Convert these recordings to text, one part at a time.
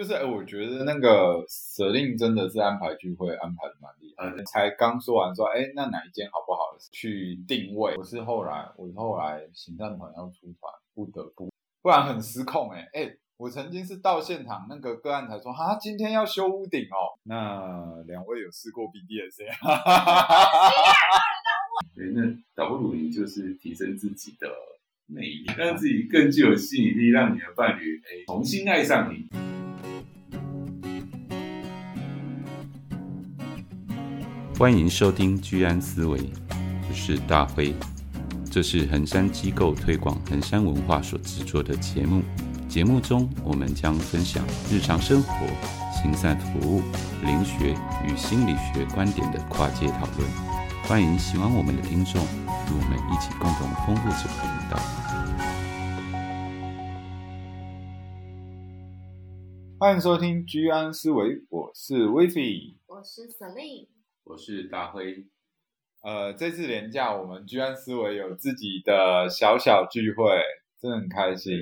就是哎，我觉得那个舍令真的是安排聚会安排的蛮厉害的。才刚说完说，哎，那哪一间好不好？去定位。我是后来，我是后来行政团要出团，不得不，不然很失控哎哎。我曾经是到现场那个个案才说，哈，今天要修屋顶哦。那两位有试过 BDSM？对，那导入营就是提升自己的魅力，让自己更具有吸引力，让你的伴侣哎重新爱上你。欢迎收听居安思维，我是大辉，这是衡山机构推广衡山文化所制作的节目。节目中，我们将分享日常生活、行善服务、灵学与心理学观点的跨界讨论。欢迎喜欢我们的听众与我们一起共同丰富这个频道。欢迎收听居安思维，我是威菲，我是 Celine。我是大辉，呃，这次连假我们居安思维有自己的小小聚会，真的很开心。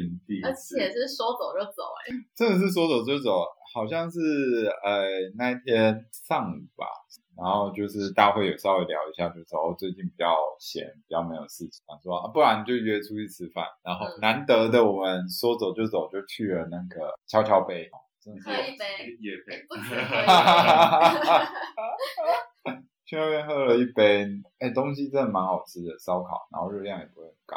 而且是说走就走，哎，真的是说走就走，好像是呃那一天上午吧，然后就是大辉有稍微聊一下，就说哦最近比较闲，比较没有事情，说啊，不然就约出去吃饭。然后难得的我们说走就走，就去了那个敲敲杯，真的是喝一杯，也可以，不止喝一杯。一杯，哎，东西真的蛮好吃的，烧烤，然后热量也不会很高。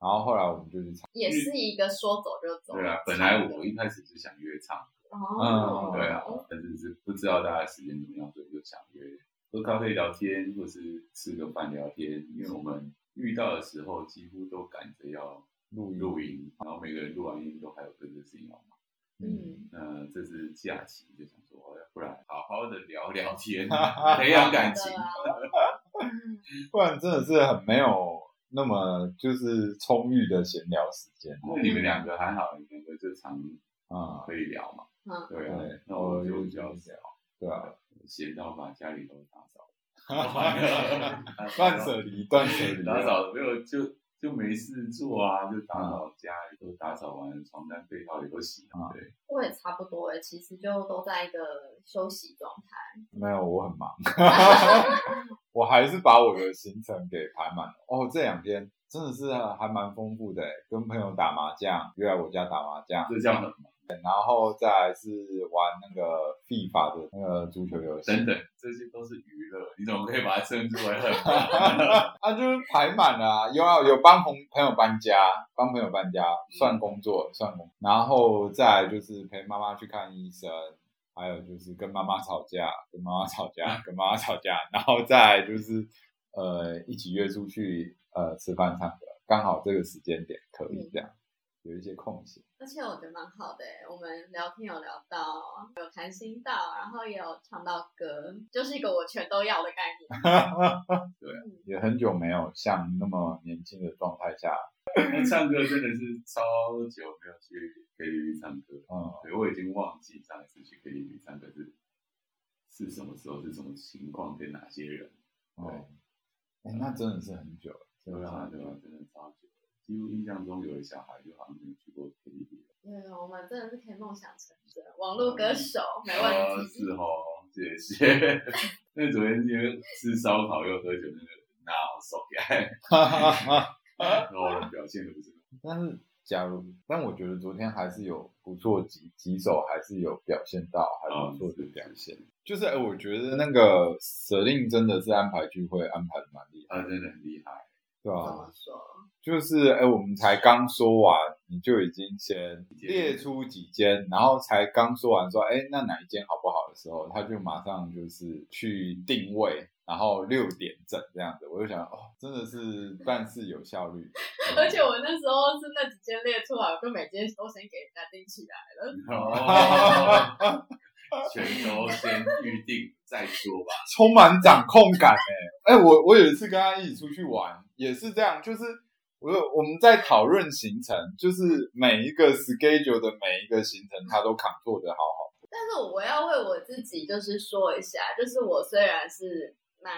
然后后来我们就去唱，也是一个说走就走。对啊，本来我一开始是想约唱歌，哦，对啊，但是是不知道大家时间怎么样，所以就想约喝咖啡聊天，或是吃个饭聊天。因为我们遇到的时候几乎都赶着要录录音，然后每个人录完音都还有各自事情要忙。嗯，那这是假期，就想说，不然好好的聊聊天，培养感情，不然真的是很没有那么就是充裕的闲聊时间。因为你们两个还好，你们两个就常啊。可以聊嘛。嗯，对啊，那我就比较少，对啊，闲到把家里都打扫，断舍离，断舍离，打扫没有就。就没事做啊，就打扫家里，都打扫完，床单被套也都洗了。对，我也差不多哎，其实就都在一个休息状态。没有，我很忙，我还是把我的行程给排满了。哦，这两天真的是还蛮丰富的，跟朋友打麻将，约来我家打麻将，是这样的吗？然后再来是玩那个 FIFA 的那个足球游戏，等等，这些都是娱乐，你怎么可以把它称之为很？啊，就是排满了啊，有啊，有帮朋朋友搬家，帮朋友搬家算工作，算工作，然后再来就是陪妈妈去看医生，还有就是跟妈妈吵架，跟妈妈吵架，跟妈妈吵架，然后再来就是呃一起约出去呃吃饭唱歌，刚好这个时间点可以这样。嗯有一些空隙，而且我觉得蛮好的。我们聊天有聊到，有谈心到，然后也有唱到歌，就是一个我全都要的概念。对，也很久没有像那么年轻的状态下，唱歌真的是超久没有去 KTV 唱歌。嗯，对，我已经忘记上一次去 KTV 唱歌是是什么时候，是什么情况，跟哪些人。对，哎，那真的是很久了，对啊，对啊，真的超久。几乎印象中有的小孩就好像没有去过 KTV。对，我们真的是可以梦想成真，网络歌手没问题。是哦，谢谢。那昨天因为吃烧烤又喝酒，那个那手感，哈哈哈然后表现的不是。但是假如，但我觉得昨天还是有不错几几首，还是有表现到还不错的表现。就是哎，我觉得那个舍令真的是安排聚会安排的蛮厉害，他真的很厉害，对吧？怎么说？就是哎，我们才刚说完，你就已经先列出几间，然后才刚说完说，哎，那哪一间好不好的时候，他就马上就是去定位，然后六点整这样子，我就想，哦，真的是办事有效率。而且我那时候是那几间列出来，我就每间都先给人家定起来了。哦，全都先预定再说吧，充满掌控感哎，哎，我我有一次跟他一起出去玩，也是这样，就是。我我们在讨论行程，就是每一个 schedule 的每一个行程，他都 control 的好好。但是我要为我自己就是说一下，就是我虽然是蛮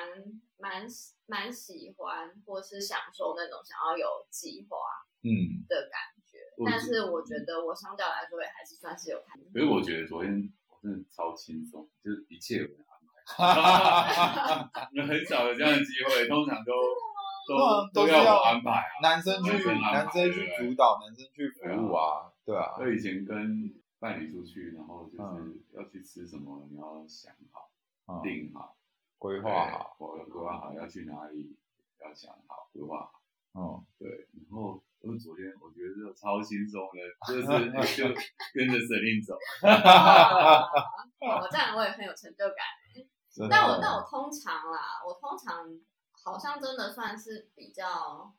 蛮蛮喜欢或是享受那种想要有计划嗯的感觉，嗯、但是我觉得我相较来说也还是算是有。可是我觉得昨天我真的超轻松，就是一切有人安排，很少有这样的机会，通常都都都要我安排啊。男生去男生去主导，男生去服务啊，对啊。我以前跟伴侣出去，然后就是要去吃什么，你要想好，定好，规划好，规划好要去哪里，要想好，规划好。哦，对，然后我昨天我觉得这超轻松的，就是 就跟着司令走。我这样我也很有成就感。但我但我通常啦，我通常好像真的算是比较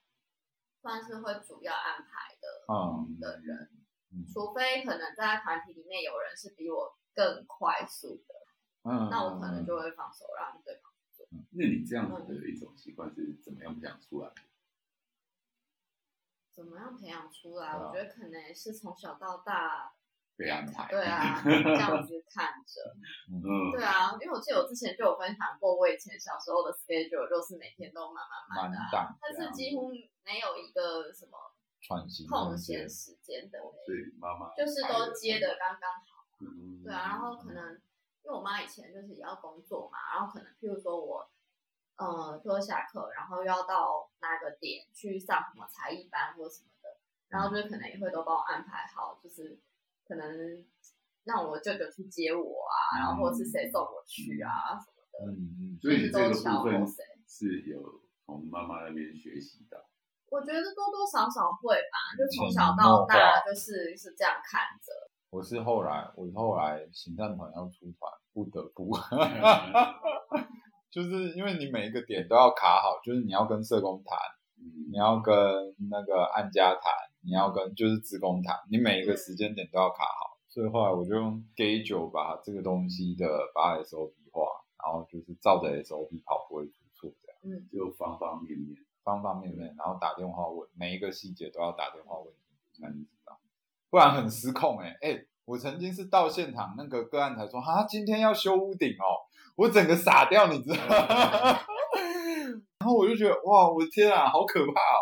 算是会主要安排的嗯的人，除非可能在团体里面有人是比我更快速的，嗯，那我可能就会放手让对方做。那你这样子的一种习惯是怎么样培养出来的？怎么样培养出来？我觉得可能也是从小到大被安排。对啊，这样子看着。嗯。对啊，因为我记得我之前就有分享过，我以前小时候的 schedule 就是每天都满满满的，但是几乎没有一个什么空闲时间的。对，妈妈就是都接的刚刚好。嗯。对啊，然后可能因为我妈以前就是也要工作嘛，然后可能譬如说我。呃，说下课，然后要到哪个点去上什么才艺班或什么的，然后就是可能也会都帮我安排好，就是可能让我舅舅去接我啊，然后或者是谁送我去啊什么的。嗯嗯，所以这个部分是有从妈妈那边学习的。我觉得多多少少会吧，就从小到大就是是这样看着。我是后来，我后来行政团要出团，不得不。就是因为你每一个点都要卡好，就是你要跟社工谈，你要跟那个案家谈，你要跟就是职工谈，你每一个时间点都要卡好。所以后来我就用 Schedule 把这个东西的把 SOP 化，然后就是照着 SOP 跑不会出错这样。嗯，就方方面面，方方面面，然后打电话问每一个细节都要打电话问才能知道，不然很失控哎、欸、哎、欸，我曾经是到现场那个个案才说哈，今天要修屋顶哦。我整个傻掉，你知道吗？然后我就觉得哇，我的天啊，好可怕哦！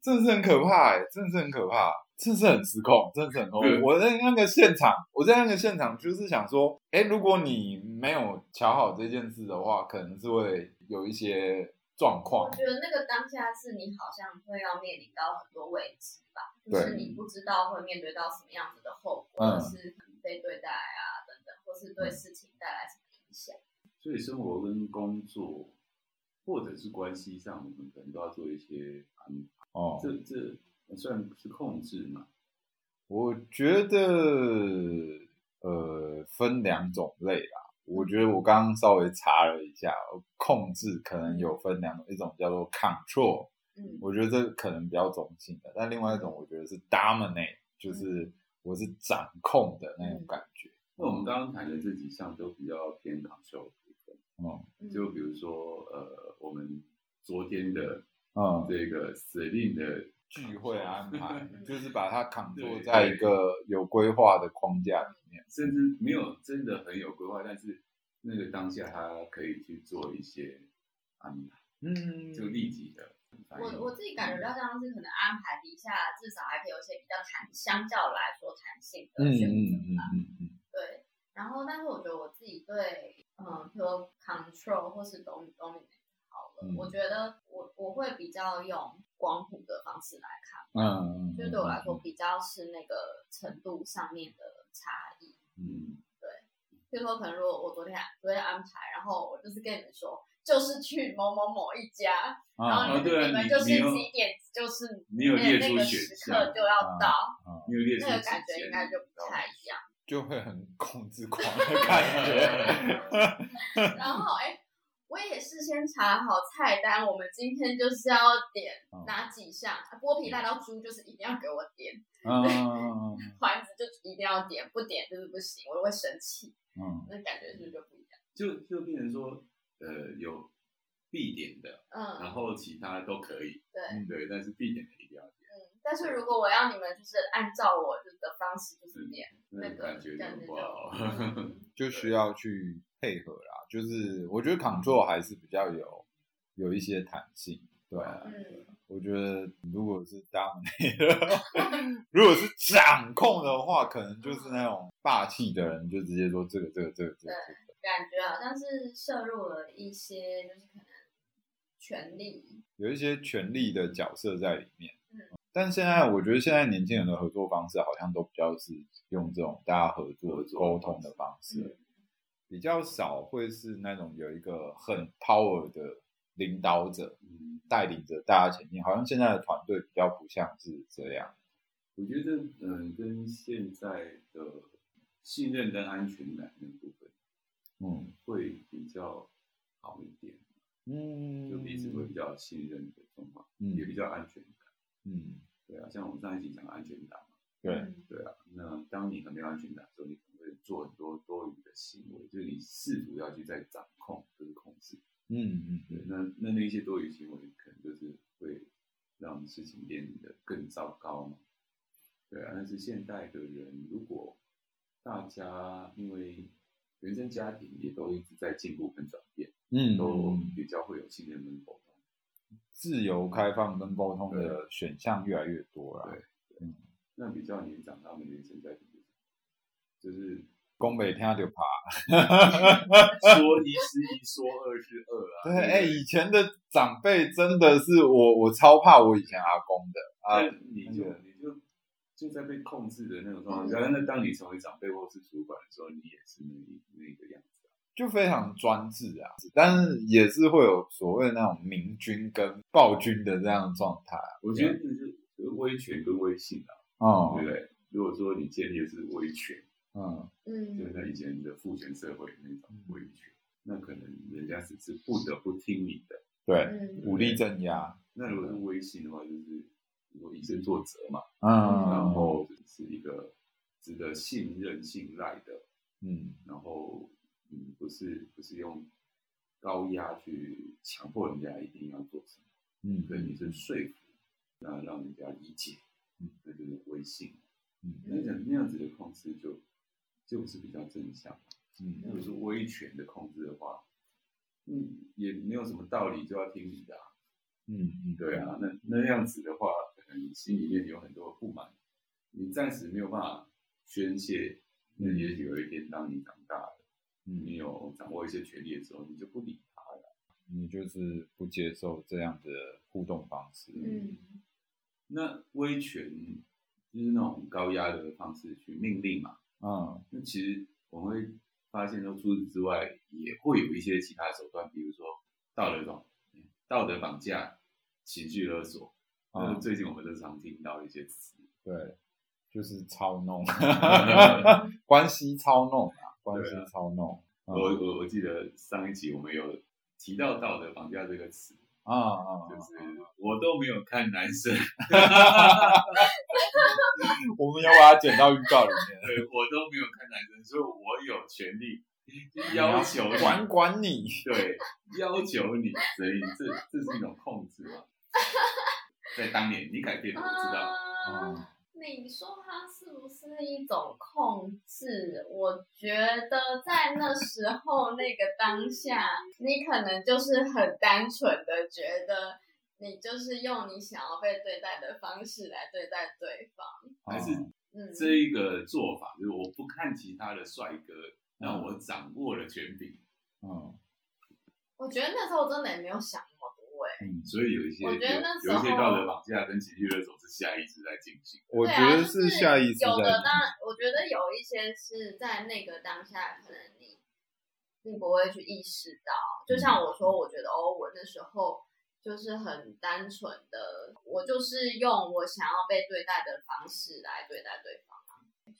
真的是很可怕哎，真的是很可怕，真的是很失控，真的是很恐怖。嗯、我在那个现场，我在那个现场就是想说，哎，如果你没有瞧好这件事的话，可能是会有一些状况。我觉得那个当下是你好像会要面临到很多未知吧，就是你不知道会面对到什么样子的后果，或者是可能被对待啊等等，或是对事情带来什么影响。所以生活跟工作，或者是关系上，我们可能都要做一些安排。哦，这这算是控制嘛？我觉得，呃，分两种类啦。我觉得我刚刚稍微查了一下，控制可能有分两种，一种叫做 control，嗯，我觉得这可能比较中性的。但另外一种，我觉得是 dominate，就是我是掌控的那种感觉。那我们刚刚谈的这几项都比较偏 control。哦，就比如说，呃，我们昨天的，嗯，这个司令的聚会安排，就是把它扛坐在一个有规划的框架里面，甚至没有真的很有规划，但是那个当下他可以去做一些安排，嗯，就立即的。我我自己感觉比较像是可能安排底下至少还可以有一些比较弹，相较来说弹性的选择吧，嗯嗯嗯，对。然后，但是我觉得我自己对。嗯，比如说 control 或是 dominate 好了，嗯、我觉得我我会比较用光谱的方式来看，嗯，就对我来说比较是那个程度上面的差异，嗯，对，比如说可能如果我昨天昨天安排，然后我就是跟你们说，就是去某某某一家，嗯、然后你们、啊、你们就是几点，就是你有列出那个时刻就要到，你有列出那个感觉应该就不太一样。就会很控制狂的感觉。然后哎、欸，我也事先查好菜单，我们今天就是要点哪几项？剥皮带到猪就是一定要给我点，嗯，环子就一定要点，不点就是不行，我就会生气。嗯，那感觉是不是就不一样？就就变成说，呃，有必点的，嗯，然后其他都可以，对对，但是必点的一定要点。但是如果我要你们就是按照我的方式就是点那个感觉不好，就需要去配合啦。就是我觉得 control 还是比较有有一些弹性，对啊。我觉得如果是当那个，如果是掌控的话，可能就是那种霸气的人，就直接说这个这个这个这个。对，感觉好像是摄入了一些，就是可能权力，有一些权力的角色在里面。嗯，但现在我觉得现在年轻人的合作方式好像都比较是用这种大家合作沟通的方式，嗯，比较少会是那种有一个很 power 的领导者。带领着大家前进，好像现在的团队比较不像是这样。我觉得，嗯，跟现在的信任跟安全感那部分，嗯，会比较好一点。嗯，就彼此会比较信任的状况，嗯，也比较安全感。嗯，对啊，像我们上一集讲的安全感嘛，对，对啊。那当你很没有安全感的时候，你可能会做很多多余的行为，就是你试图要去在掌控跟控制。嗯嗯，对，那那那一些多余行为，可能就是会让事情变得更糟糕嘛。对啊，但是现代的人，如果大家因为原生家庭也都一直在进步跟转变，嗯，都比较会有信任跟沟通，自由开放跟沟通的选项越来越多了。对，嗯，那比较年长他们原生家庭就是。讲没听就怕，说一是一，说二是二啊。对，哎、欸，以前的长辈真的是我，我超怕我以前阿公的。啊。你就你就就在被控制的那种状态下，那当你成为长辈或是主管的时候，你也是那那个样子，就非常专制啊。但是也是会有所谓那种明君跟暴君的这样的状态。我觉得就是威权跟威信啊，哦，对不对？如果说你建立的是威权。嗯嗯，就是在以前的父权社会那种威权，那可能人家只是不得不听你的，对，武力镇压。那如果是威信的话，就是我以身作则嘛，嗯，然后是一个值得信任、信赖的，嗯，然后嗯，不是不是用高压去强迫人家一定要做什么，嗯，对，你是说服，那让人家理解，嗯，那就是威信，嗯，那样那样子的控制就。就是比较正向，嗯，如果是威权的控制的话，嗯，也没有什么道理就要听你的，啊，嗯嗯，对啊，那那样子的话，可能你心里面有很多不满，你暂时没有办法宣泄，那也许有一天当你长大了，嗯，你有掌握一些权利的时候，你就不理他了，你就是不接受这样的互动方式，嗯，那威权就是那种高压的方式去命令嘛。嗯，那其实我们会发现，说除此之外，也会有一些其他手段，比如说道德绑、道德绑架、情绪勒索。嗯，最近我们都常听到一些词，对，就是操弄，关系操弄啊，关系操弄。我我我记得上一集我们有提到道德绑架这个词。啊啊！就是我都没有看男生，我们要把它剪到预告里面。对，我都没有看男生，所以我有权利要求管管你。对，要求你，所以这这是一种控制嘛？在当年你改变了，我知道。嗯你说他是不是一种控制？我觉得在那时候那个当下，你可能就是很单纯的觉得，你就是用你想要被对待的方式来对待对方，还是这一个做法，就是我不看其他的帅哥，让我掌握了权柄。嗯，我觉得那时候我真的也没有想。嗯，所以有一些我觉得那时候，有一些道德绑架跟情绪勒索是下意识在进行。我觉得是下意识。有的当然，我觉得有一些是在那个当下，可能你并不会去意识到。就像我说，我觉得哦，我那时候就是很单纯的，我就是用我想要被对待的方式来对待对方。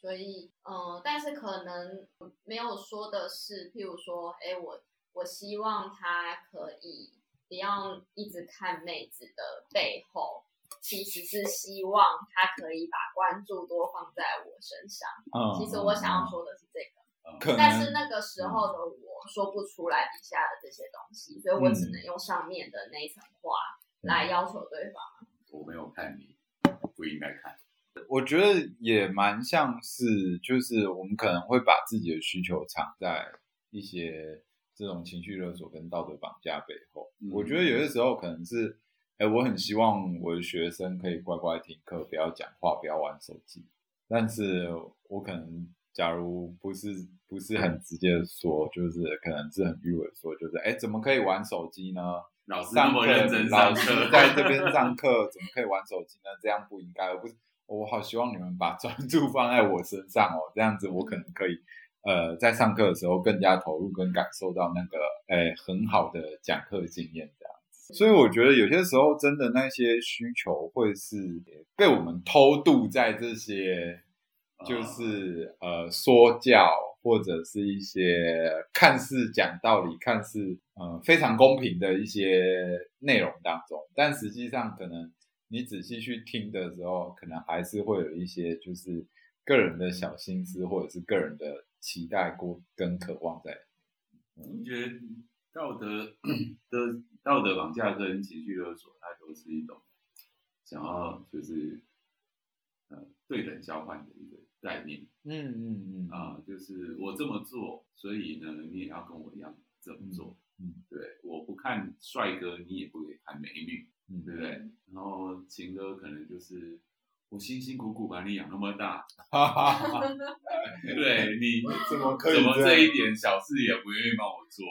所以，嗯，但是可能没有说的是，譬如说，哎，我我希望他可以。不要一直看妹子的背后，其实是希望他可以把关注多放在我身上。嗯，其实我想要说的是这个，嗯、但是那个时候的我说不出来底下的这些东西，所以我只能用上面的那一层话来要求对方。我没有看你，不应该看。我觉得也蛮像是，就是我们可能会把自己的需求藏在一些。这种情绪勒索跟道德绑架背后，嗯、我觉得有些时候可能是，哎，我很希望我的学生可以乖乖听课，不要讲话，不要玩手机。但是我可能，假如不是不是很直接的说，就是可能是很迂回说，就是哎，怎么可以玩手机呢？老师那么认真上课，老师在这边上课，怎么可以玩手机呢？这样不应该。我不是，我好希望你们把专注放在我身上哦，这样子我可能可以。呃，在上课的时候更加投入，跟感受到那个，诶，很好的讲课经验这样子。所以我觉得有些时候真的那些需求会是被我们偷渡在这些，就是呃说教或者是一些看似讲道理、看似呃非常公平的一些内容当中，但实际上可能你仔细去听的时候，可能还是会有一些就是个人的小心思或者是个人的。期待过跟渴望在，我觉得道德的 道德绑架跟情绪勒索，它都是一种想要就是呃对等交换的一个概念。嗯嗯嗯啊、呃，就是我这么做，所以呢，你也要跟我一样这么做。嗯，对，我不看帅哥，你也不可以看美女，嗯，对不对？然后情歌可能就是。我辛辛苦苦把你养那么大，对你怎么可以怎么这一点小事也不愿意帮我做？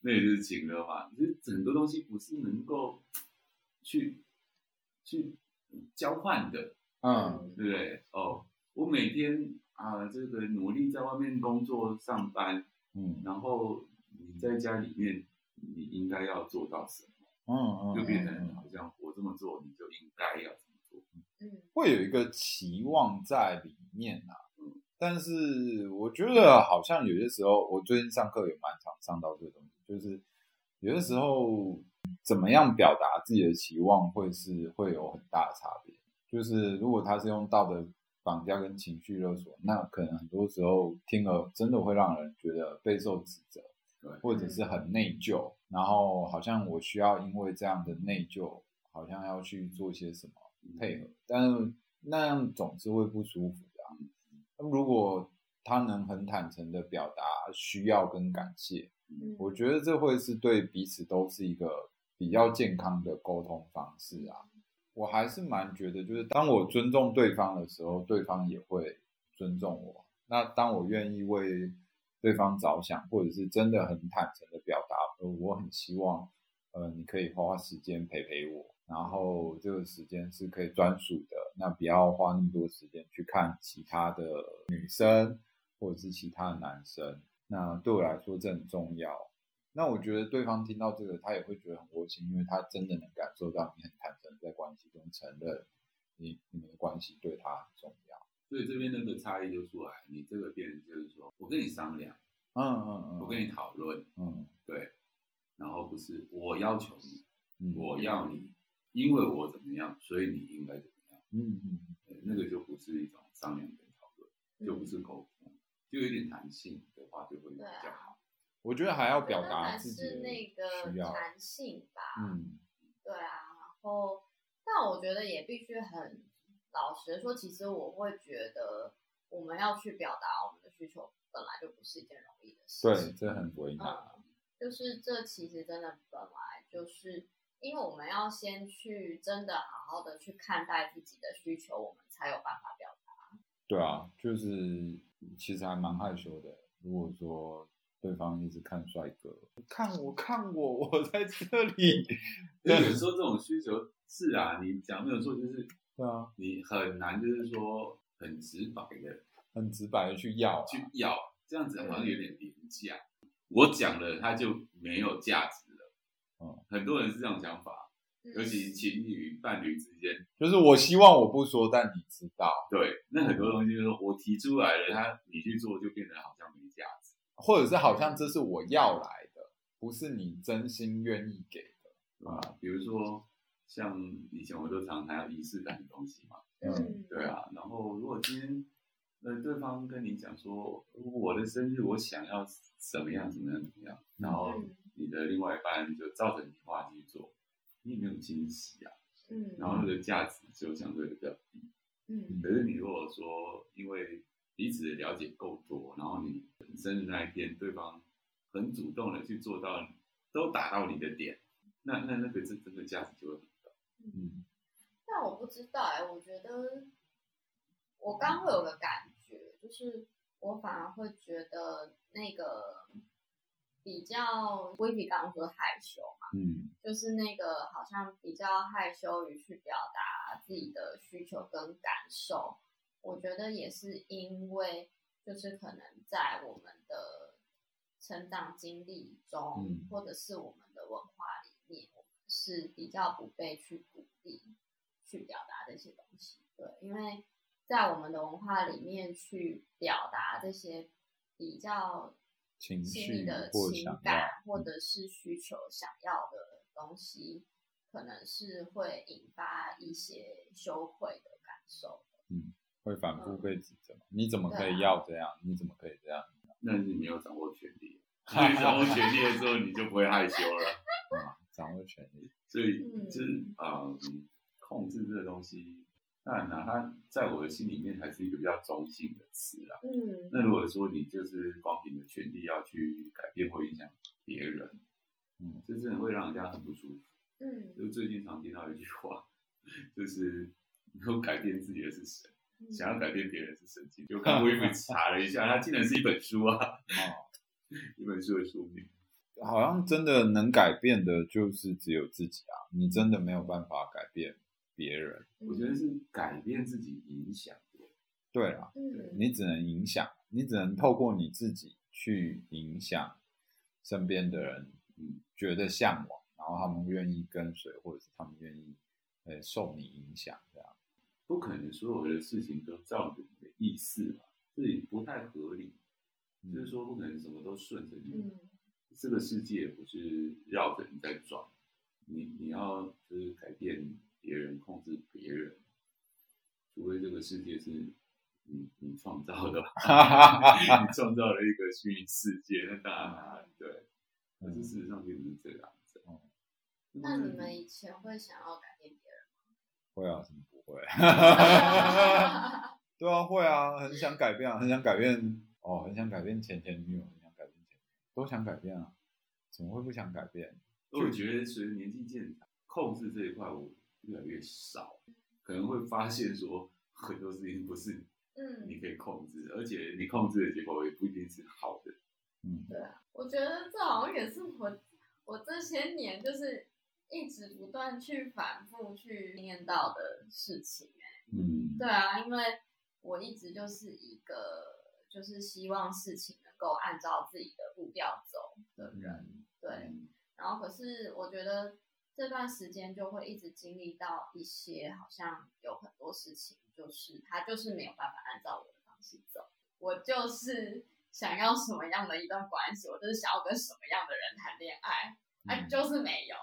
那也是情勒嘛？其实很多东西不是能够去去交换的，嗯，对不对？哦，我每天啊，这个努力在外面工作上班，嗯，然后你在家里面，你应该要做到什么？嗯嗯，就变成好像我这么做，你就应该要。会有一个期望在里面啊，但是我觉得好像有些时候，我最近上课也蛮常上到这个东西，就是有些时候怎么样表达自己的期望，会是会有很大的差别。就是如果他是用道德绑架跟情绪勒索，那可能很多时候听了真的会让人觉得备受指责，对，或者是很内疚，然后好像我需要因为这样的内疚，好像要去做些什么。配合，但是那样总是会不舒服的啊。那如果他能很坦诚的表达需要跟感谢，我觉得这会是对彼此都是一个比较健康的沟通方式啊。我还是蛮觉得，就是当我尊重对方的时候，对方也会尊重我。那当我愿意为对方着想，或者是真的很坦诚的表达，呃，我很希望，呃，你可以花花时间陪陪我。然后这个时间是可以专属的，那不要花那么多时间去看其他的女生或者是其他的男生。那对我来说这很重要。那我觉得对方听到这个，他也会觉得很窝心，因为他真的能感受到你很坦诚在关系中承认你你们的关系对他很重要。所以这边那个差异就出来，你这个变就是说我跟你商量，嗯嗯嗯，我跟你讨论，嗯，对，然后不是我要求你，嗯、我要你。因为我怎么样，所以你应该怎么样。嗯嗯，那个就不是一种商量跟讨论，嗯、就不是沟通，就有点弹性的话就会比较好。啊、我觉得还要表达自己的那个弹性吧。嗯，对啊。然后，但我觉得也必须很老实的说，其实我会觉得我们要去表达我们的需求，本来就不是一件容易的事情。对，这很为难、嗯。就是这其实真的本来就是。因为我们要先去真的好好的去看待自己的需求，我们才有办法表达。对啊，就是其实还蛮害羞的。如果说对方一直看帅哥，看我看我，我在这里。有时候这种需求是啊，你讲没有错，就是对啊，你很难就是说很直白的、很直白的去要、啊、去要，这样子好像有点廉价。嗯、我讲了，他就没有价值。很多人是这种想法，尤其情侣伴侣之间，就是我希望我不说，但你知道，对，那很多东西就是说我提出来了，他你去做就变得好像没价值，或者是好像这是我要来的，不是你真心愿意给的，啊，比如说像以前我都常谈仪式感的东西嘛，嗯，对啊，然后如果今天呃对方跟你讲说我的生日我想要怎么样怎么样怎么样，然后。你的另外一半就照着你话去做，你也没有惊喜啊，嗯，然后那个价值就相对比。较低，嗯，可是你如果说因为彼此的了解够多，然后你本身的那一天对方很主动的去做到，都打到你的点，那那那个这这个价值就会很高，嗯，但我不知道哎、欸，我觉得我刚会有个感觉，就是我反而会觉得那个比较，Vivi 刚刚说害羞嘛，嗯，就是那个好像比较害羞于去表达自己的需求跟感受，我觉得也是因为，就是可能在我们的成长经历中，嗯、或者是我们的文化里面。是比较不被去鼓励去表达这些东西，对，因为在我们的文化里面去表达这些比较细腻的情感或者是需求想要的东西，可能是会引发一些羞愧的感受。嗯，会反复被指责，你怎么可以要这样？啊、你怎么可以这样？那你没有掌握权力，你掌握权力的时候，你就不会害羞了。嗯掌握权力，所以就是啊、嗯嗯，控制这个东西，当然了，它在我的心里面还是一个比较中性的词啦。嗯，那如果说你就是光凭的权利要去改变或影响别人，嗯，这真的会让人家很不舒服。嗯，就最近常听到一句话，就是能够改变自己的是神，嗯、想要改变别人是神经。就刚刚我也查了一下，它竟然是一本书啊，哦，一本书的书名。好像真的能改变的，就是只有自己啊！你真的没有办法改变别人。我觉得是改变自己，影响。对啊，你只能影响，你只能透过你自己去影响身边的人，嗯，觉得向往，然后他们愿意跟随，或者是他们愿意，呃，受你影响，这样。不可能所有的事情都照着你的意思吧？这也不太合理。就是说，不可能什么都顺着你。这个世界不是绕着你在转，你你要就是改变别人，控制别人，除非这个世界是你你创造的，你创造了一个虚拟世界，那当然对，可是事实上并不是这样子。嗯，那你们以前会想要改变别人吗？会啊，怎么不会？对啊，会啊，很想改变啊，很想改变哦，很想改变前前女友。很想改变前都想改变啊，怎么会不想改变？我觉得随着年纪渐长，控制这一块我越来越少，可能会发现说很多事情不是嗯你可以控制，嗯、而且你控制的结果也不一定是好的。嗯，对啊，我觉得这好像也是我我这些年就是一直不断去反复去念到的事情。嗯，对啊，因为我一直就是一个就是希望事情能。够按照自己的步调走的人，对。然后可是我觉得这段时间就会一直经历到一些，好像有很多事情，就是他就是没有办法按照我的方式走。我就是想要什么样的一段关系，我就是想要跟什么样的人谈恋爱，啊，就是没有。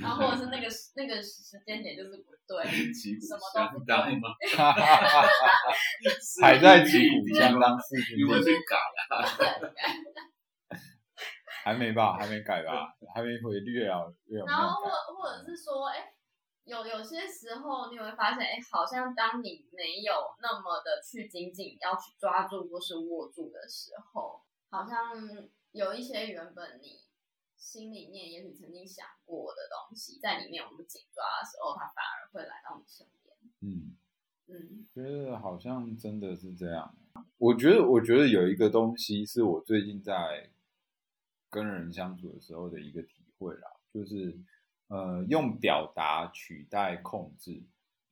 然后或者是那个那个时间点就是不对，什么都不对，还在旗鼓相当，事情有没有去改啊？还没吧，还没改吧，还没回略啊，然后或或者是说，哎，有有些时候你会发现，哎，好像当你没有那么的去紧紧要去抓住或是握住的时候，好像有一些原本你。心里面也许曾经想过的东西，在里面我们紧抓的时候，它反而会来到你身边。嗯嗯，觉得好像真的是这样。我觉得，我觉得有一个东西是我最近在跟人相处的时候的一个体会啦，就是呃，用表达取代控制。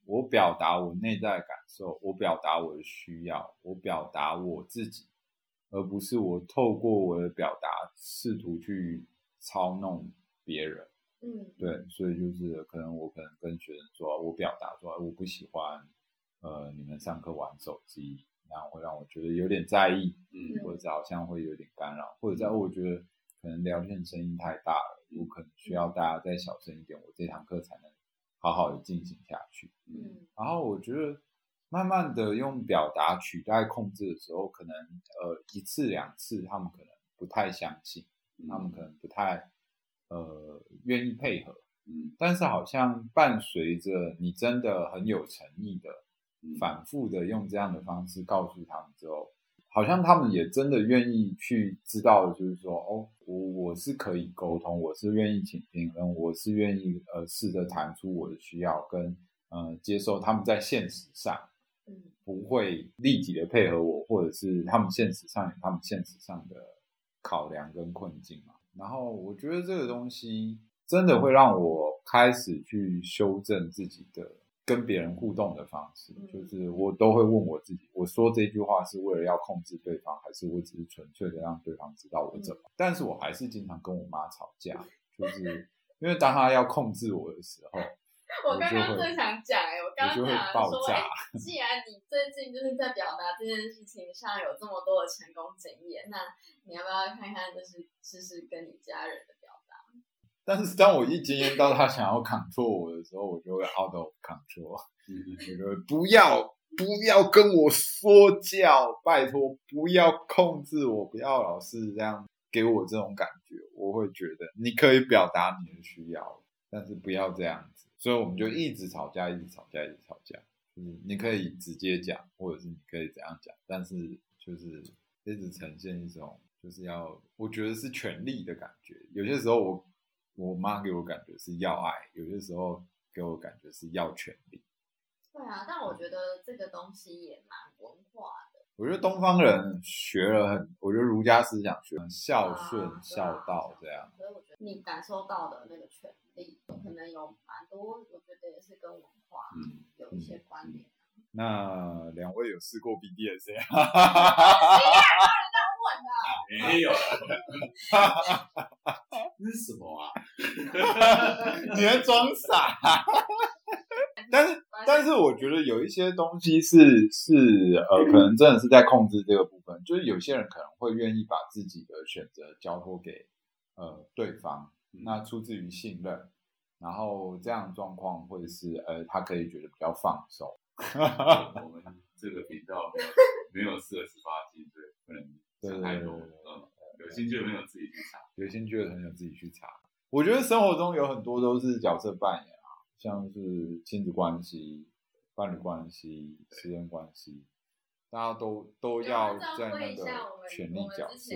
我表达我内在的感受，我表达我的需要，我表达我自己，而不是我透过我的表达试图去。操弄别人，嗯，对，所以就是可能我可能跟学生说，我表达说我不喜欢，呃，你们上课玩手机，然后会让我觉得有点在意，嗯，或者好像会有点干扰，或者在我觉得可能聊天声音太大了，我可能需要大家再小声一点，我这堂课才能好好的进行下去，嗯，然后我觉得慢慢的用表达取代控制的时候，可能呃一次两次他们可能不太相信。他们可能不太呃愿意配合，嗯，但是好像伴随着你真的很有诚意的，反复的用这样的方式告诉他们之后，好像他们也真的愿意去知道，就是说，哦，我我我是可以沟通，我是愿意倾听，嗯，我是愿意呃试着谈出我的需要，跟呃接受他们在现实上，不会立即的配合我，或者是他们现实上有他们现实上的考量跟困境嘛。然后我觉得这个东西真的会让我开始去修正自己的。跟别人互动的方式，就是我都会问我自己：我说这句话是为了要控制对方，还是我只是纯粹的让对方知道我怎么？但是我还是经常跟我妈吵架，就是因为当她要控制我的时候，我刚刚正想讲哎，我刚刚就会爆炸。既然你最近就是在表达这件事情上有这么多的成功经验，那你要不要看看，就是试试跟你家人的？但是当我一经验到他想要 control 我的时候，我就会 out of control。我就会不要不要跟我说教，拜托不要控制我，不要老是这样给我这种感觉。我会觉得你可以表达你的需要，但是不要这样子。所以我们就一直吵架，一直吵架，一直吵架。就是你可以直接讲，或者是你可以怎样讲，但是就是一直呈现一种就是要我觉得是权力的感觉。有些时候我。我妈给我感觉是要爱，有些时候给我感觉是要权利。对啊，但我觉得这个东西也蛮文化的。我觉得东方人学了很，我觉得儒家思想学很孝顺、啊、孝道这样。所以我觉得你感受到的那个权利，可能有蛮多，我觉得也是跟文化有一些关联、啊嗯嗯。那两位有试过 BDSM？哈哈哈哈哈！没有。这是什么啊？你在装傻？但是，但是，我觉得有一些东西是是呃，可能真的是在控制这个部分。就是有些人可能会愿意把自己的选择交托给呃对方，那出自于信任，然后这样的状况会是呃，他可以觉得比较放松。我们这个频道没有四十八禁，对，不能讲太多。嗯。有兴趣的朋友自己去查，有兴趣的朋友自己去查。我觉得生活中有很多都是角色扮演啊，像是亲子关系、伴侣关系、私人关系，大家都都要在那个权力角色。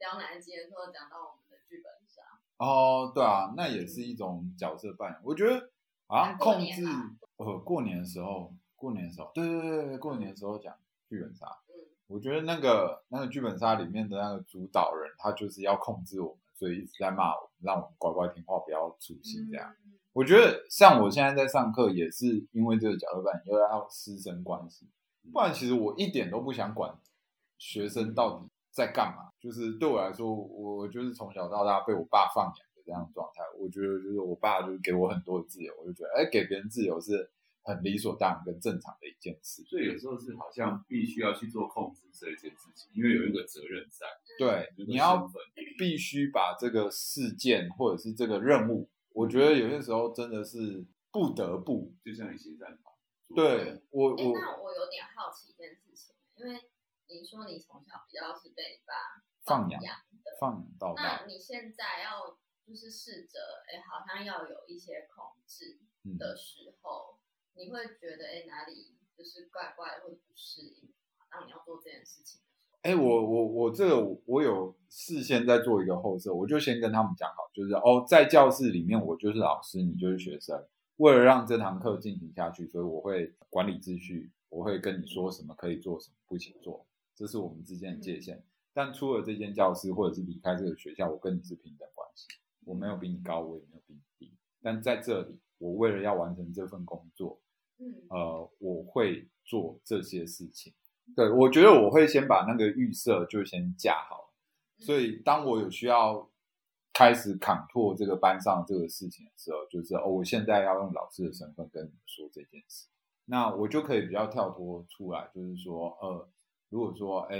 聊哪一集的时候讲到我们的剧本杀。哦，对啊，那也是一种角色扮演。我觉得好像控制呃，过年的时候，过年的时候，对对对对，过年的时候讲剧本杀。我觉得那个那个剧本杀里面的那个主导人，他就是要控制我们，所以一直在骂我们，让我们乖乖听话，不要粗心这样。嗯、我觉得像我现在在上课，也是因为这个角色扮演，又要师生关系，不然其实我一点都不想管学生到底在干嘛。就是对我来说，我就是从小到大被我爸放养的这样的状态。我觉得就是我爸就是给我很多的自由，我就觉得哎，给别人自由是。很理所当然跟正常的一件事，所以有时候是好像必须要去做控制这一件事情，因为有一个责任在。对，你要必须把这个事件或者是这个任务，我觉得有些时候真的是不得不，就像你现在嘛。对我我、欸，那我有点好奇一件事情，因为你说你从小比较是被你爸放养的，放养到大，那你现在要就是试着，哎、欸，好像要有一些控制的时候。嗯你会觉得哎，哪里就是怪怪或者不适应，当你要做这件事情的时候。哎，我我我这个我有事先在做一个后设，我就先跟他们讲好，就是哦，在教室里面我就是老师，你就是学生。为了让这堂课进行下去，所以我会管理秩序，我会跟你说什么可以做，什么不行做，这是我们之间的界限。嗯。但出了这间教室或者是离开这个学校，我跟你是平等关系，我没有比你高，我也没有比你低。但在这里，我为了要完成这份工作。呃，我会做这些事情。对，我觉得我会先把那个预设就先架好。所以当我有需要开始 control 这个班上这个事情的时候，就是哦，我现在要用老师的身份跟你们说这件事，那我就可以比较跳脱出来，就是说，呃，如果说，哎，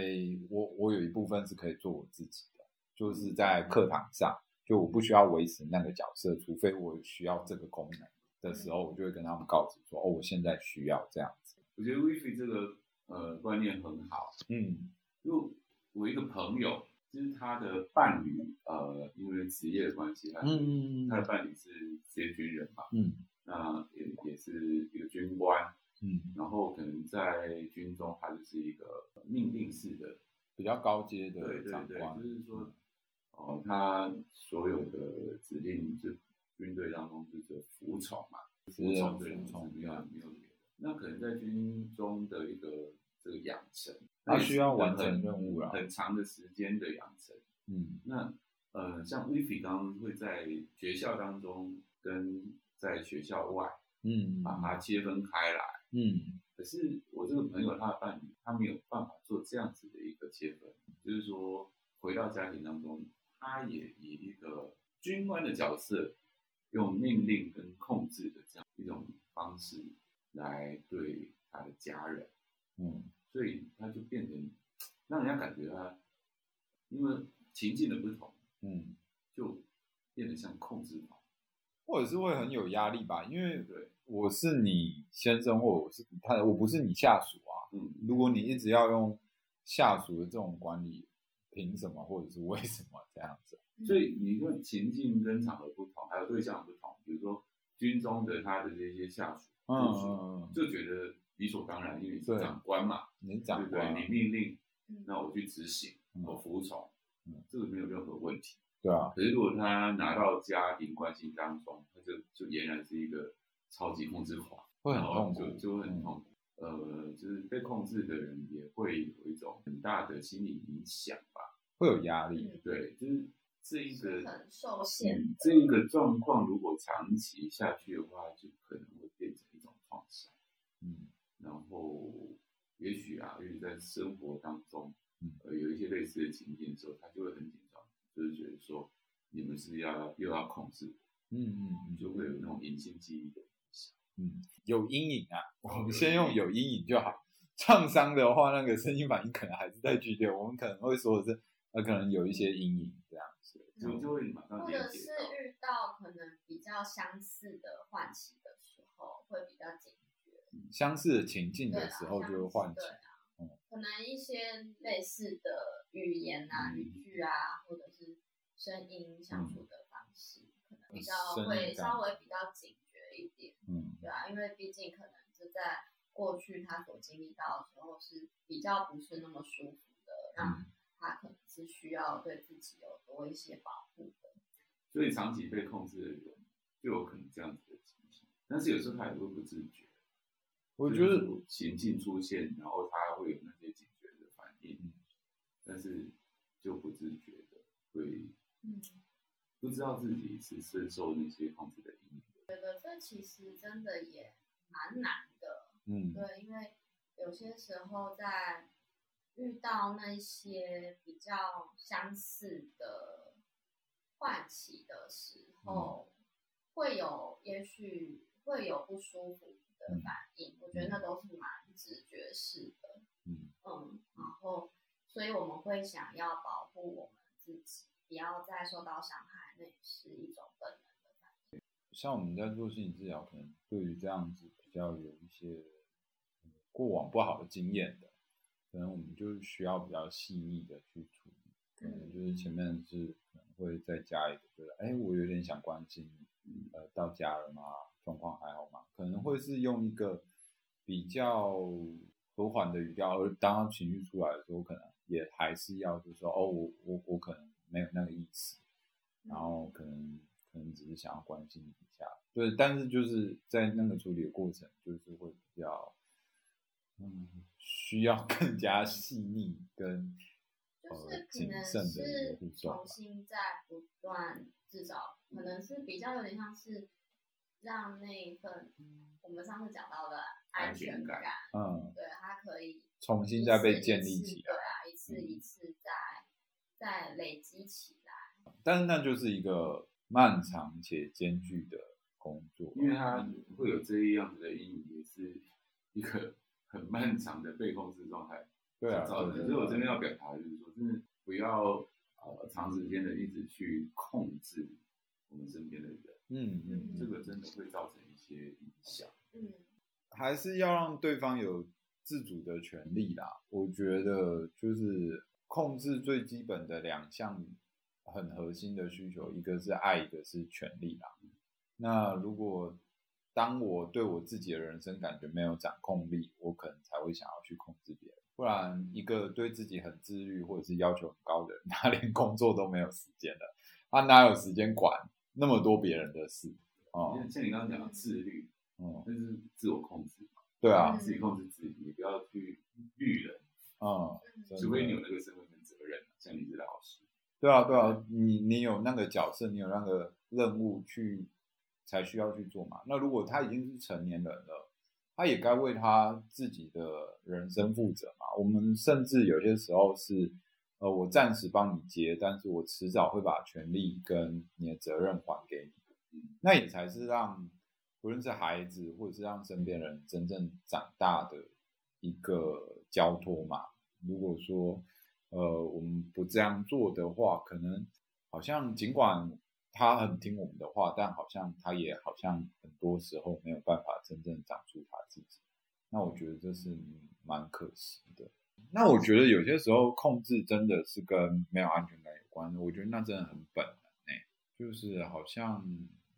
我我有一部分是可以做我自己的，就是在课堂上，就我不需要维持那个角色，除非我需要这个功能。的时候，我就会跟他们告知说：“哦，我现在需要这样子。”我觉得 Wifi 这个呃观念很好。嗯，因为我一个朋友，就是他的伴侣，呃，因为职业的关系，他嗯，他的伴侣是职业军人嘛，嗯，那也也是一个军官，嗯，然后可能在军中，他就是一个命令式的比较高阶的长官，对对对，就是说，哦，他所有的指令就军队当中就是服从嘛，服从对，服从没有没有别的。那可能在军中的一个这个养成，他需要完成任务啊，很长的时间的养成。嗯，那呃，像 Vivi 刚刚会在学校当中跟在学校外，嗯，把它切分开来，嗯。可是我这个朋友他的伴侣，他没有办法做这样子的一个切分，就是说回到家庭当中，他也以一个军官的角色，用命令跟控制的这样一种方式来对他的家人，嗯，所以他就变成让人家感觉他，因为情境的不同，嗯，就变得像控制狂，或者是会很有压力吧，因为对。我是你先生，或我是他，我不是你下属啊。嗯，如果你一直要用下属的这种管理，凭什么，或者是为什么这样子？所以你说情境跟场合不同，还有对象不同。比如说军中的他的这些下属，嗯嗯嗯，就觉得理所当然，因为你是长官嘛，你长官，你命令，那我去执行，我服从，这个没有任何问题。对啊。可是如果他拿到家庭关系当中，他就就俨然是一个。超级控制狂，会很痛苦，就就会很痛苦。呃，就是被控制的人也会有一种很大的心理影响吧，会有压力。对，就是这一个很受限。这一个状况如果长期下去的话，就可能会变成一种创伤。嗯，然后也许啊，因为在生活当中，呃，有一些类似的情境的时候，他就会很紧张，就是觉得说，你们是要又要控制我，嗯嗯，你就会有那种隐性记忆的。嗯，有阴影啊，我们先用有阴影就好。创伤的话，那个身心反应可能还是在剧烈，我们可能会说的是，呃，可能有一些阴影这样子，就就会马上或者是遇到可能比较相似的唤起的时候，会比较警觉。相似的情境的时候就会唤起，对啊，嗯，可能一些类似的语言啊、语句啊，或者是声音相处的方式，可能比较会稍微比较警觉。一点，嗯，对啊，因为毕竟可能是在过去他所经历到的时候是比较不是那么舒服的，让他可能是需要对自己有多一些保护的。所以长期被控制的人就有可能这样子的情形，但是有时候他也会不自觉。我觉得情境出现，然后他会有那些警觉的反应，嗯，但是就不自觉的会，嗯，不知道自己是深受那些控制的阴影。觉得这其实真的也蛮难的，嗯，对，因为有些时候在遇到那些比较相似的唤起的时候，嗯、会有也许会有不舒服的反应，嗯、我觉得那都是蛮直觉式的，嗯。嗯，然后所以我们会想要保护我们自己，不要再受到伤害，那也是一种本能。像我们在做心理治疗，可能对于这样子比较有一些过往不好的经验的，可能我们就需要比较细腻的去处理。可能就是前面是可能会再加一个，觉得哎，我有点想关心你，呃，到家了吗？状况还好吗？可能会是用一个比较和缓的语调，而当他情绪出来的时候，可能也还是要就是说，哦，我我我可能没有那个意思，然后可能。可能只是想要关心一下，对，但是就是在那个处理的过程，就是会比较，嗯，需要更加细腻跟就是谨慎的一个重新在不断，至少可能是比较有点像是让那一份我们上次讲到的安全感，嗯，对，它可以重新再被建立起来，对啊，一次一次再再累积起来，但是那就是一个。漫长且艰巨的工作，因为他会有这样的阴影，也是一个 很漫长的被控制状态。对啊，所以我真的要表达，就是说，真的不要呃长时间的一直去控制我们身边的人。嗯嗯，这个真的会造成一些影响。嗯，还是要让对方有自主的权利啦。我觉得就是控制最基本的两项。很核心的需求，一个是爱，一个是权利啦。那如果当我对我自己的人生感觉没有掌控力，我可能才会想要去控制别人。不然一个对自己很自律或者是要求很高的人，他连工作都没有时间了，他哪有时间管那么多别人的事？哦，像你刚刚讲的自律，哦，就是自我控制嘛？对啊，自己控制自己，你不要去律人，嗯，除非你有那个身份跟责任，像你是老师。对啊，对啊，你你有那个角色，你有那个任务去，才需要去做嘛。那如果他已经是成年人了，他也该为他自己的人生负责嘛。我们甚至有些时候是，呃，我暂时帮你接，但是我迟早会把权利跟你的责任还给你。那也才是让，无论是孩子或者是让身边人真正长大的一个交托嘛。如果说，呃，我们不这样做的话，可能好像尽管他很听我们的话，但好像他也好像很多时候没有办法真正长出他自己。那我觉得这是蛮可惜的。那我觉得有些时候控制真的是跟没有安全感有关。我觉得那真的很本能诶，就是好像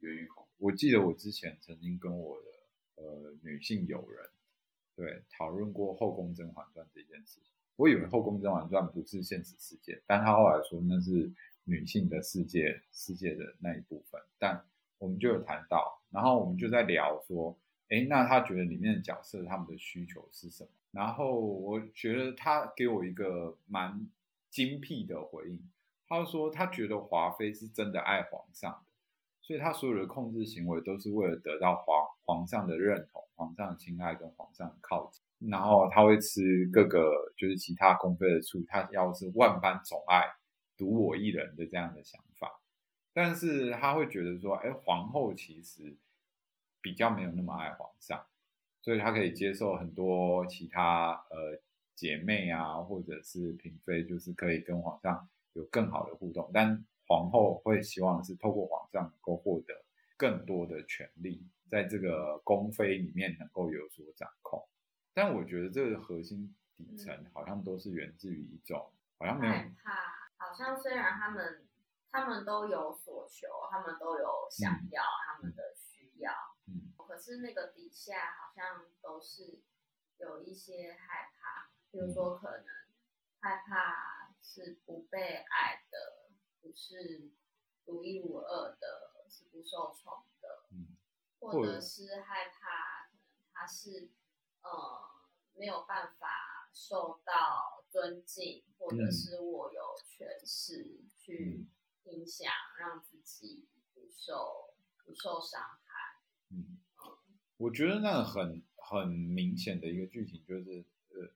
源于恐。我记得我之前曾经跟我的呃女性友人对讨论过《后宫甄嬛传》这件事情。我以为《后宫甄嬛传》不是现实世界，但他后来说那是女性的世界世界的那一部分。但我们就有谈到，然后我们就在聊说，诶，那他觉得里面的角色他们的需求是什么？然后我觉得他给我一个蛮精辟的回应，他说他觉得华妃是真的爱皇上的，所以他所有的控制行为都是为了得到皇皇上的认同、皇上的青睐跟皇上的靠近。然后他会吃各个就是其他宫妃的醋，他要是万般宠爱，独我一人的这样的想法。但是他会觉得说，哎，皇后其实比较没有那么爱皇上，所以他可以接受很多其他呃姐妹啊，或者是嫔妃，就是可以跟皇上有更好的互动。但皇后会希望是透过皇上能够获得更多的权力，在这个宫妃里面能够有所掌控。但我觉得这个核心底层好像都是源自于一种，好像没有害怕，好像虽然他们他们都有所求，他们都有想要、嗯、他们的需要，嗯，可是那个底下好像都是有一些害怕，比如说可能害怕是不被爱的，不是独一无二的，是不受宠的，嗯，或者是害怕可能他是。呃，没有办法受到尊敬，或者是我有权势去影响，让自己不受不受伤害。嗯，我觉得那个很很明显的一个剧情就是，呃，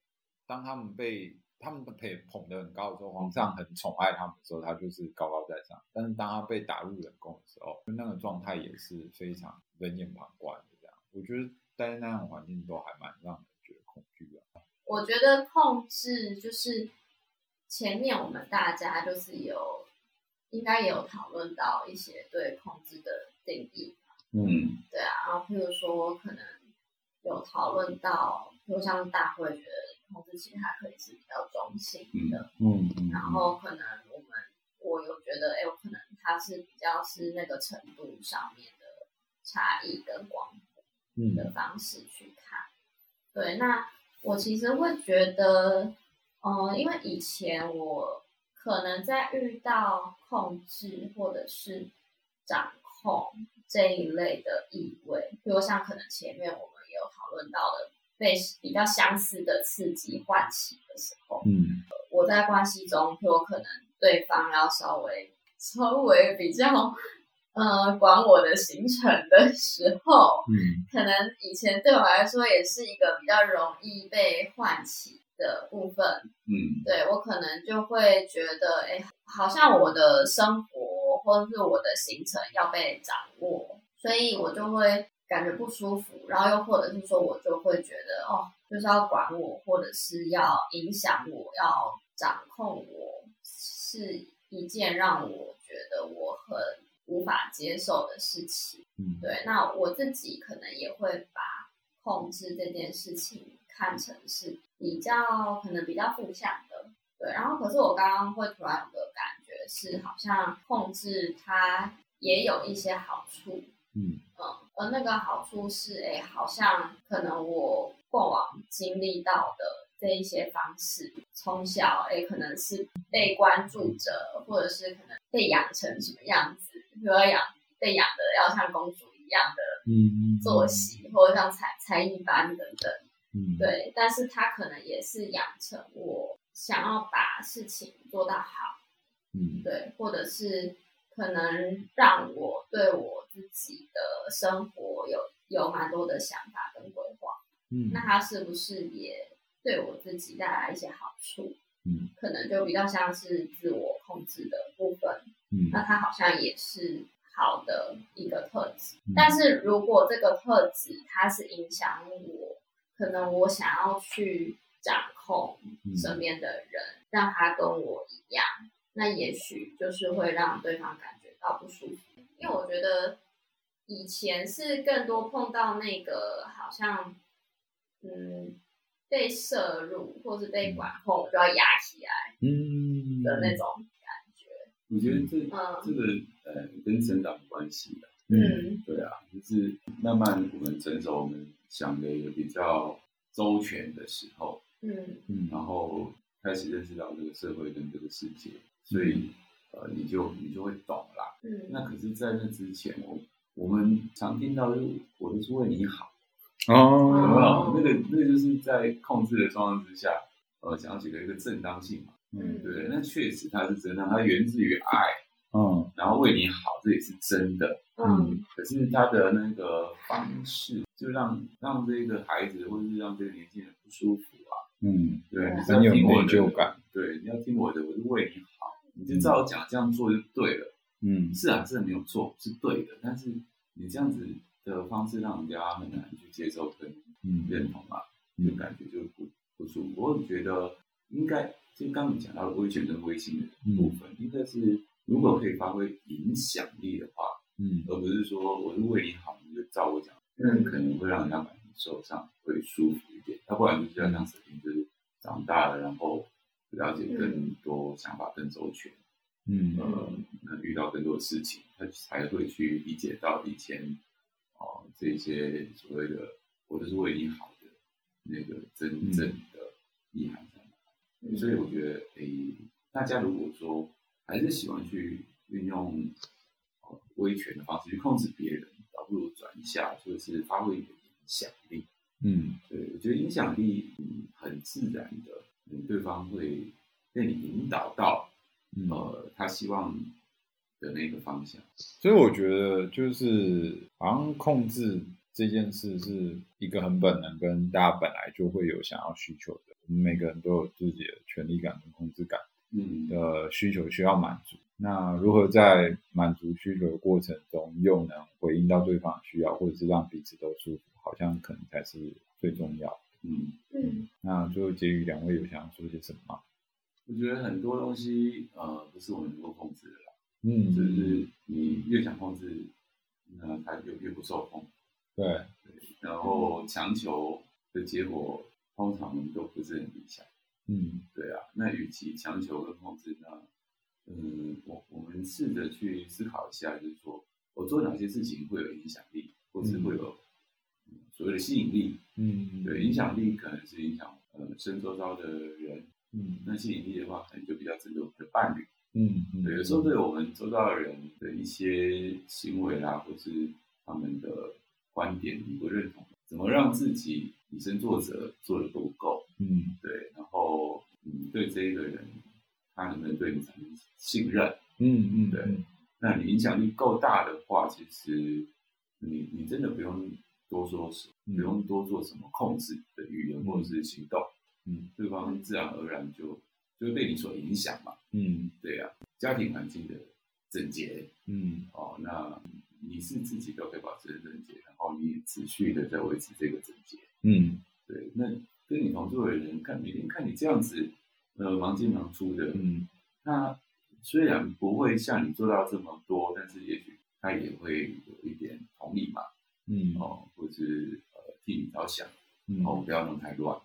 当他们被他们被捧得很高的时候，皇上很宠爱他们的时候，他就是高高在上；但是当他被打入冷宫的时候，那个状态也是非常冷眼旁观的。这样，我觉得。在那样环境都还蛮让人觉得恐惧的。我觉得控制就是前面我们大家就是有应该也有讨论到一些对控制的定义。嗯，对啊。然后譬如说可能有讨论到，就像大会觉得控制其实还可以是比较中性的。嗯，嗯，然后可能我们我有觉得，哎，有可能它是比较是那个程度上面的差异跟广度。的方式去看，对，那我其实会觉得，呃，因为以前我可能在遇到控制或者是掌控这一类的意味，比如像可能前面我们也有讨论到的，被比较相似的刺激唤起的时候，嗯，我在关系中，就可能对方要稍微稍微比较。呃，管我的行程的时候，嗯，可能以前对我来说也是一个比较容易被唤起的部分，嗯，对，我可能就会觉得，哎，好像我的生活或者是我的行程要被掌握，所以我就会感觉不舒服，然后又或者是说我就会觉得，哦，就是要管我，或者是要影响我，要掌控我，是一件让我觉得我很。无法接受的事情，嗯，对，那我自己可能也会把控制这件事情看成是比较可能比较负向的，对。然后，可是我刚刚会突然有个感觉是，好像控制它也有一些好处，嗯。嗯，而那个好处是，哎，好像可能我过往经历到的这一些方式，从小哎可能是被关注着，或者是可能被养成什么样子，比如养被养的要像公主一样的作息，嗯、或者像才才艺班等等，嗯，对，但是他可能也是养成我想要把事情做到好，嗯，对，或者是可能让我对我自己的生活有有蛮多的想法跟规划，嗯，那他是不是也？对我自己带来一些好处，嗯，可能就比较像是自我控制的部分，嗯，那它好像也是好的一个特质。嗯，但是如果这个特质它是影响我，可能我想要去掌控身边的人，嗯，让他跟我一样，那也许就是会让对方感觉到不舒服。因为我觉得以前是更多碰到那个好像，嗯。被摄入或是被管控，就要压起来，嗯的那种感觉。我觉得这、嗯、这个呃跟成长有关系的，嗯，对啊，就是慢慢我们成熟，我们想的也比较周全的时候，嗯嗯，然后开始认识到这个社会跟这个世界，所以呃你就你就会懂啦，嗯。那可是，在那之前，我我们常听到就我都是为你好。哦，有没有？那个那个就是在控制的状况之下，呃，讲起了一个正当性嘛，嗯，对，那确实它是真的，它源自于爱，嗯，然后为你好，这也是真的，嗯，可是他的那个方式，就让让这个孩子或者是让这个年轻人不舒服啊，嗯，对，你要听我的，对，你要听我的，我是为你好，你就照我讲这样做就对了，嗯，是啊，这没有错，是对的，但是你这样子。的方式让人家很难去接受跟认同嘛，嗯、就感觉就不不舒服。我觉得应该就刚你讲到的威权跟威信的部分，嗯、应该是如果可以发挥影响力的话，嗯，而不是说我是为你好，你就照我讲，那可能会让人家感受上会舒服一点。他不然就是要像沈婷，就是长大了，然后了解更多想法更周全，嗯呃，能遇到更多的事情，他才会去理解到以前。哦，这些所谓的“我都是为你好的”那个真正的意涵在哪？嗯、所以我觉得，诶，大家如果说还是喜欢去运用哦威权的方式去控制别人，倒不如转一下，就是发挥你的影响力。嗯，对，我觉得影响力嗯很自然的，嗯，对方会被你引导到，呃，他希望。的那个方向，所以我觉得就是好像控制这件事是一个很本能，跟大家本来就会有想要需求的。我们每个人都有自己的权利感跟控制感，嗯，的需求需要满足。嗯、那如何在满足需求的过程中，又能回应到对方的需要，或者是让彼此都舒服，好像可能才是最重要的。嗯嗯。那最后结语，两位有想要说些什么吗？我觉得很多东西，呃，不是我们能够控制的。嗯，就是你越想控制，那他就越不受控。对，对，然后强求的结果通常都不是很理想。嗯，对啊。那与其强求跟控制呢，嗯，我我们试着去思考一下，就是说我做哪些事情会有影响力，或是会有所谓的吸引力。嗯，对，影响力可能是影响呃身周遭的人。嗯，那吸引力的话，可能就比较针对我们的伴侣。嗯，对，有时候对我们周遭的人的一些行为啦，或是他们的观点，你不认同，怎么让自己以身作则做得够够？嗯，对，然后你，对这一个人，他能不能对你产生信任？嗯嗯，对，那你影响力够大的话，其实你你真的不用多说什么，不用多做什么控制的语言或者是行动，嗯，对方自然而然就。就会被你所影响嘛，嗯，对呀、啊，家庭环境的整洁，嗯，哦，那你是自己都可以保持整洁，然后你持续的在维持这个整洁，嗯，对，那跟你同住的人看每天看你这样子，呃，忙进忙出的，嗯，那虽然不会像你做到这么多，但是也许他也会有一点同理嘛，嗯，哦，或者是呃替你着想，嗯，哦，不要弄太乱。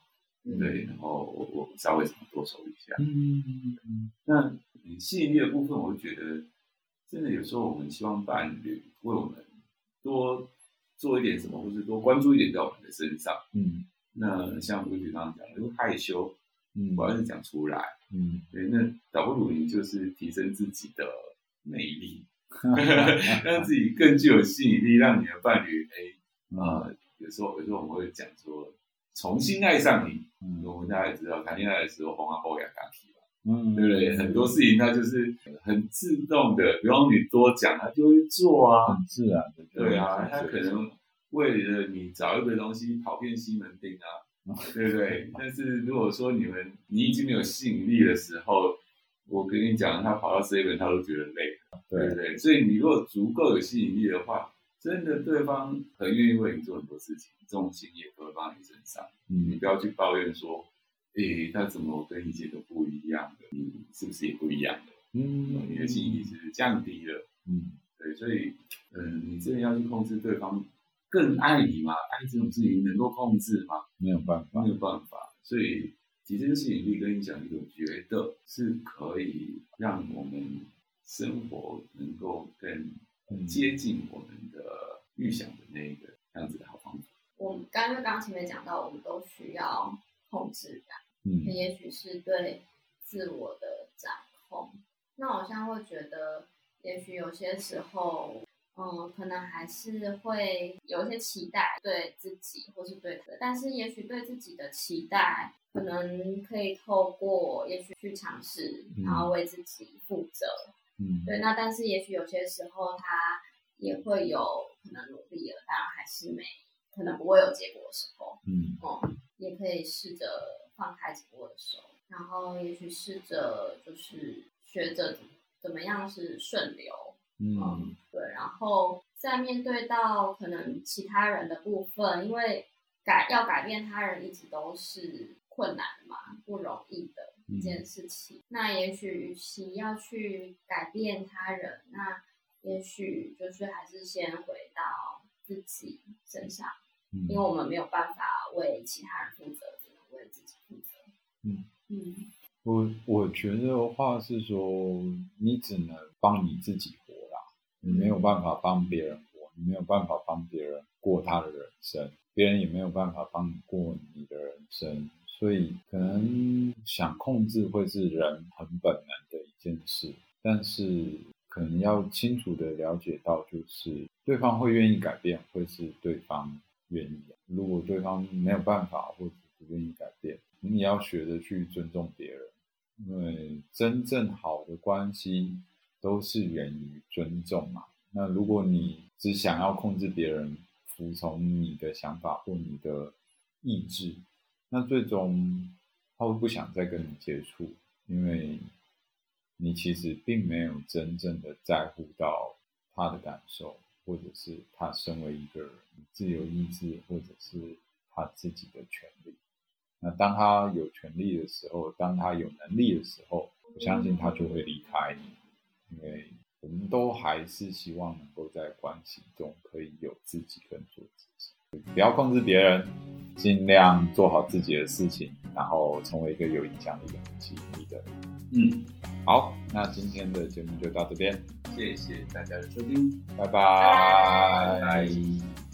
对，然后我我稍微怎么多说一下。嗯嗯嗯。那吸引力的部分，我觉得真的有时候我们希望伴侣为我们多做一点什么，或是多关注一点在我们的身上。嗯。那像我举刚刚讲的，如果害羞，嗯，我要是讲出来，嗯，对，那倒不如你就是提升自己的魅力，让自己更具有吸引力，让你的伴侣，哎，啊、呃，有时候有时候我们会讲说，重新爱上你。嗯，我们大家也知道，谈恋爱的时候，红啊红呀刚提。嗯，对不对？很多事情他就是很自动的，不用你多讲，他就会做啊，很自然的。对啊，他可能为了你找一个东西跑遍西门町啊，对不对？但是如果说你们你已经没有吸引力的时候，我跟你讲，他跑到 seven 他都觉得累，对不对？所以你如果足够有吸引力的话，真的对方很愿意为你做很多事情，重心也都会放在你身上。嗯，你不要去抱怨说。诶，他怎么跟以前都不一样的？你，是不是也不一样的？嗯，你的吸引力是降低了？嗯，对，所以，嗯，你真的要去控制对方更爱你吗？爱这种事情能够控制吗？没有办法，没有办法。所以，其实吸引力跟影响力，我觉得是可以让我们生活能够更接近我们的预想的那一个样子的好方法。我们刚刚刚前面讲到，我们都需要控制感。嗯，也许是对自我的掌控。那我现在会觉得，也许有些时候，嗯，可能还是会有一些期待，对自己或是对他。但是，也许对自己的期待，可能可以透过，也许去尝试，然后为自己负责。嗯，对。那但是，也许有些时候，他也会有可能努力了，当然还是没，可能不会有结果的时候。嗯，哦、嗯，也可以试着。放开紧握的手，然后也许试着就是学着怎么怎么样是顺流，嗯，嗯，对，然后在面对到可能其他人的部分，因为改要改变他人一直都是困难嘛，不容易的一件事情。嗯，那也许与其要去改变他人，那也许就是还是先回到自己身上，嗯，因为我们没有办法为其他人负责。只能为自己负责。嗯嗯，我我觉得的话是说，你只能帮你自己活啦，你没有办法帮别人活，你没有办法帮别人过他的人生，别人也没有办法帮你过你的人生，所以可能想控制会是人很本能的一件事，但是可能要清楚的了解到，就是对方会愿意改变，会是对方愿意。如果对方没有办法，或者不愿意改变，你也要学着去尊重别人，因为真正好的关系都是源于尊重嘛。那如果你只想要控制别人，服从你的想法或你的意志，那最终他会不想再跟你接触，因为你其实并没有真正的在乎到他的感受，或者是他身为一个人自由意志，或者是他自己的权利。那当他有权利的时候，当他有能力的时候，我相信他就会离开你，因为我们都还是希望能够在关系中可以有自己跟做自己，不要控制别人，尽量做好自己的事情，然后成为一个有影响力的、有吸引力的人。嗯，好，那今天的节目就到这边，谢谢大家的收听，拜拜。拜拜。